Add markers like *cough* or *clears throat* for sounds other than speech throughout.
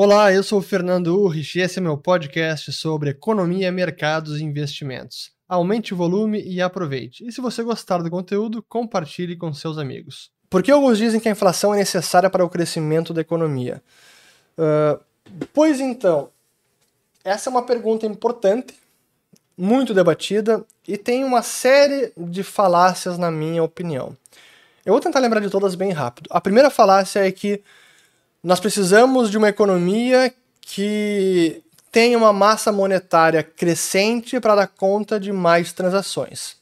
Olá, eu sou o Fernando Urrich e esse é meu podcast sobre economia, mercados e investimentos. Aumente o volume e aproveite. E se você gostar do conteúdo, compartilhe com seus amigos. Por que alguns dizem que a inflação é necessária para o crescimento da economia? Uh, pois então, essa é uma pergunta importante, muito debatida e tem uma série de falácias, na minha opinião. Eu vou tentar lembrar de todas bem rápido. A primeira falácia é que nós precisamos de uma economia que tenha uma massa monetária crescente para dar conta de mais transações.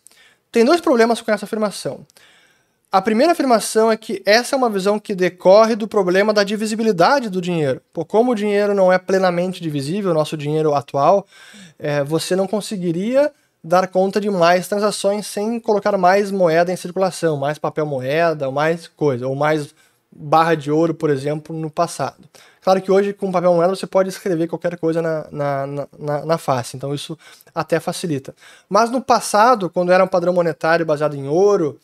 Tem dois problemas com essa afirmação. A primeira afirmação é que essa é uma visão que decorre do problema da divisibilidade do dinheiro. Como o dinheiro não é plenamente divisível, o nosso dinheiro atual, é, você não conseguiria dar conta de mais transações sem colocar mais moeda em circulação, mais papel moeda, mais coisa, ou mais barra de ouro, por exemplo, no passado. Claro que hoje, com papel moeda, você pode escrever qualquer coisa na, na, na, na, face, então isso até facilita. Mas no passado, quando era um padrão monetário baseado em ouro,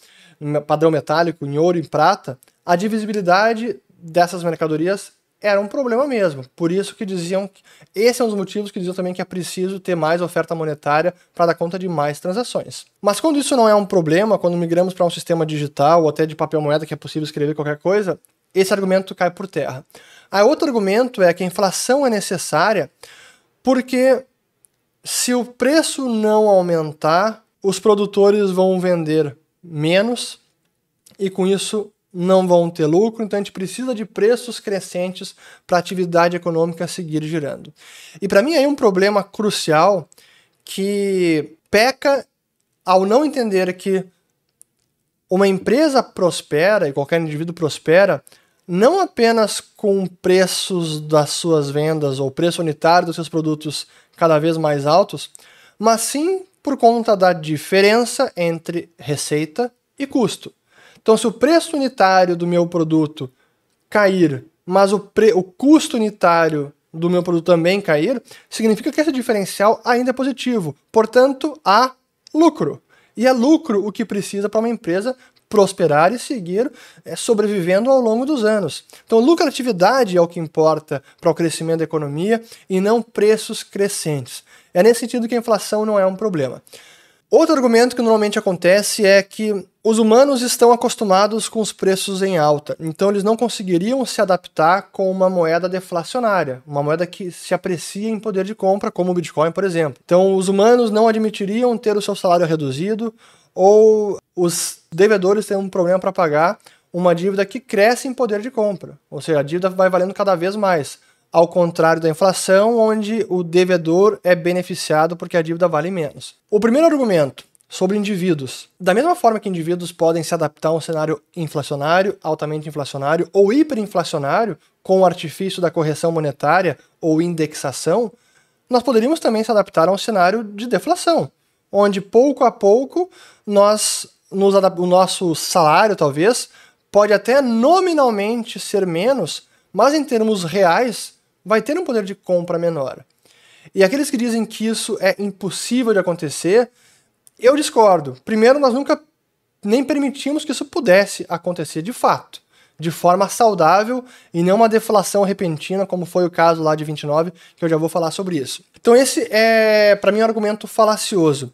padrão metálico, em ouro e prata, a divisibilidade dessas mercadorias era um problema mesmo. Por isso que diziam que esse é um dos motivos que diziam também que é preciso ter mais oferta monetária para dar conta de mais transações. Mas quando isso não é um problema, quando migramos para um sistema digital ou até de papel moeda que é possível escrever qualquer coisa, esse argumento cai por terra. Aí outro argumento é que a inflação é necessária porque se o preço não aumentar, os produtores vão vender menos e com isso não vão ter lucro, então a gente precisa de preços crescentes para a atividade econômica seguir girando. E para mim aí um problema crucial que peca ao não entender que uma empresa prospera e qualquer indivíduo prospera não apenas com preços das suas vendas ou preço unitário dos seus produtos cada vez mais altos, mas sim por conta da diferença entre receita e custo. Então, se o preço unitário do meu produto cair, mas o, pre... o custo unitário do meu produto também cair, significa que esse diferencial ainda é positivo. Portanto, há lucro. E é lucro o que precisa para uma empresa prosperar e seguir é, sobrevivendo ao longo dos anos. Então, lucratividade é o que importa para o crescimento da economia e não preços crescentes. É nesse sentido que a inflação não é um problema. Outro argumento que normalmente acontece é que os humanos estão acostumados com os preços em alta, então eles não conseguiriam se adaptar com uma moeda deflacionária, uma moeda que se aprecia em poder de compra, como o Bitcoin, por exemplo. Então, os humanos não admitiriam ter o seu salário reduzido ou os devedores têm um problema para pagar uma dívida que cresce em poder de compra, ou seja, a dívida vai valendo cada vez mais ao contrário da inflação, onde o devedor é beneficiado porque a dívida vale menos. O primeiro argumento sobre indivíduos. Da mesma forma que indivíduos podem se adaptar a um cenário inflacionário, altamente inflacionário ou hiperinflacionário, com o artifício da correção monetária ou indexação, nós poderíamos também se adaptar a um cenário de deflação, onde pouco a pouco nós nos o nosso salário talvez pode até nominalmente ser menos, mas em termos reais vai ter um poder de compra menor. E aqueles que dizem que isso é impossível de acontecer, eu discordo. Primeiro, nós nunca nem permitimos que isso pudesse acontecer de fato, de forma saudável e não uma deflação repentina, como foi o caso lá de 29, que eu já vou falar sobre isso. Então, esse é, para mim, um argumento falacioso.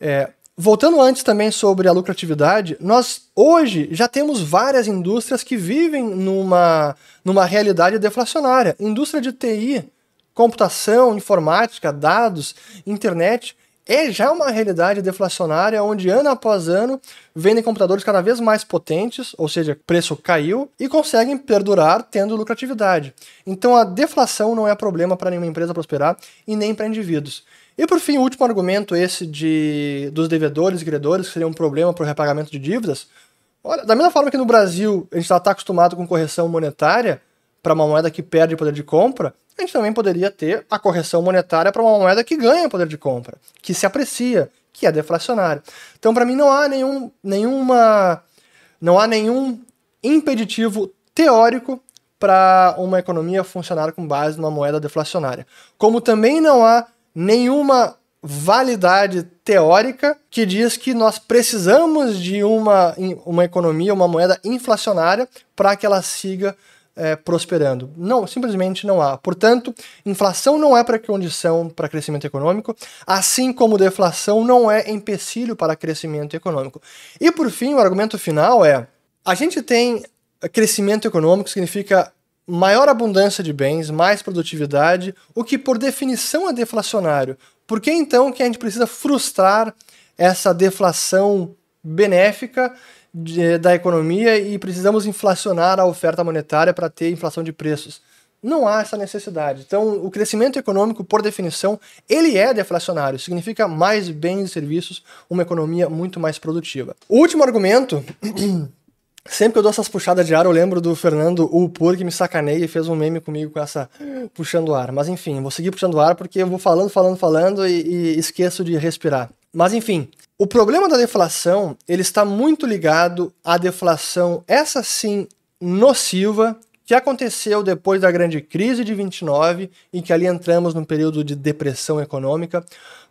É, Voltando antes também sobre a lucratividade, nós hoje já temos várias indústrias que vivem numa, numa realidade deflacionária. Indústria de TI, computação, informática, dados, internet, é já uma realidade deflacionária onde ano após ano vendem computadores cada vez mais potentes, ou seja, preço caiu, e conseguem perdurar tendo lucratividade. Então a deflação não é problema para nenhuma empresa prosperar e nem para indivíduos. E por fim, o último argumento, esse de dos devedores e credores, que seria um problema para o repagamento de dívidas. Olha, da mesma forma que no Brasil a gente está acostumado com correção monetária para uma moeda que perde poder de compra, a gente também poderia ter a correção monetária para uma moeda que ganha poder de compra, que se aprecia, que é deflacionária. Então, para mim, não há nenhum, nenhuma, não há nenhum impeditivo teórico para uma economia funcionar com base numa moeda deflacionária. Como também não há nenhuma validade teórica que diz que nós precisamos de uma, uma economia, uma moeda inflacionária para que ela siga é, prosperando. Não, simplesmente não há. Portanto, inflação não é pré-condição para crescimento econômico, assim como deflação não é empecilho para crescimento econômico. E por fim, o argumento final é: a gente tem crescimento econômico, significa maior abundância de bens, mais produtividade, o que por definição é deflacionário. Por que então que a gente precisa frustrar essa deflação benéfica de, da economia e precisamos inflacionar a oferta monetária para ter inflação de preços? Não há essa necessidade. Então, o crescimento econômico, por definição, ele é deflacionário, significa mais bens e serviços, uma economia muito mais produtiva. O último argumento *clears throat* Sempre que eu dou essas puxadas de ar, eu lembro do Fernando Upur que me sacaneia e fez um meme comigo com essa puxando ar. Mas enfim, vou seguir puxando ar porque eu vou falando, falando, falando e, e esqueço de respirar. Mas enfim, o problema da deflação, ele está muito ligado à deflação, essa sim, nociva, que aconteceu depois da grande crise de 29, em que ali entramos num período de depressão econômica,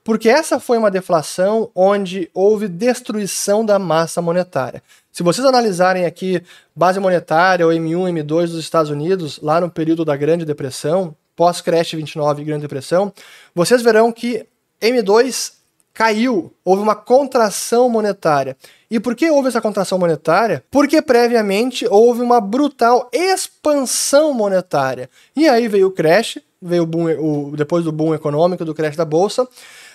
porque essa foi uma deflação onde houve destruição da massa monetária. Se vocês analisarem aqui base monetária, ou M1, M2 dos Estados Unidos, lá no período da Grande Depressão, pós-crash 29 e Grande Depressão, vocês verão que M2 caiu, houve uma contração monetária. E por que houve essa contração monetária? Porque previamente houve uma brutal expansão monetária. E aí veio o crash, veio o boom, o, depois do boom econômico, do crash da bolsa,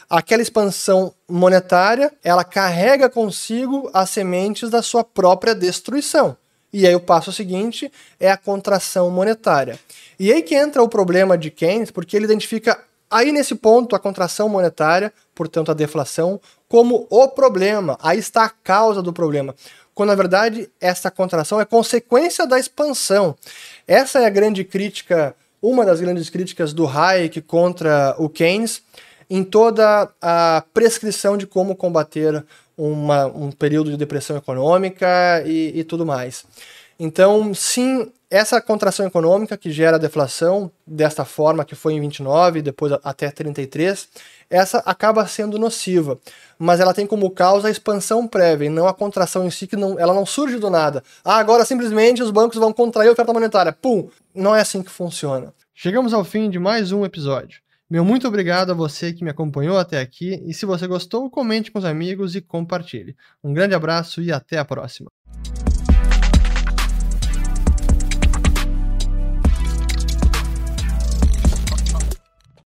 aquela expansão monetária, ela carrega consigo as sementes da sua própria destruição. E aí o passo seguinte é a contração monetária. E aí que entra o problema de Keynes, porque ele identifica aí nesse ponto a contração monetária, portanto a deflação, como o problema. Aí está a causa do problema. Quando na verdade essa contração é consequência da expansão. Essa é a grande crítica, uma das grandes críticas do Hayek contra o Keynes, em toda a prescrição de como combater uma, um período de depressão econômica e, e tudo mais. Então, sim, essa contração econômica que gera a deflação, desta forma que foi em 29, depois até 33, essa acaba sendo nociva, mas ela tem como causa a expansão prévia e não a contração em si, que não, ela não surge do nada. Ah, agora simplesmente os bancos vão contrair a oferta monetária. Pum! Não é assim que funciona. Chegamos ao fim de mais um episódio. Meu muito obrigado a você que me acompanhou até aqui e se você gostou, comente com os amigos e compartilhe. Um grande abraço e até a próxima.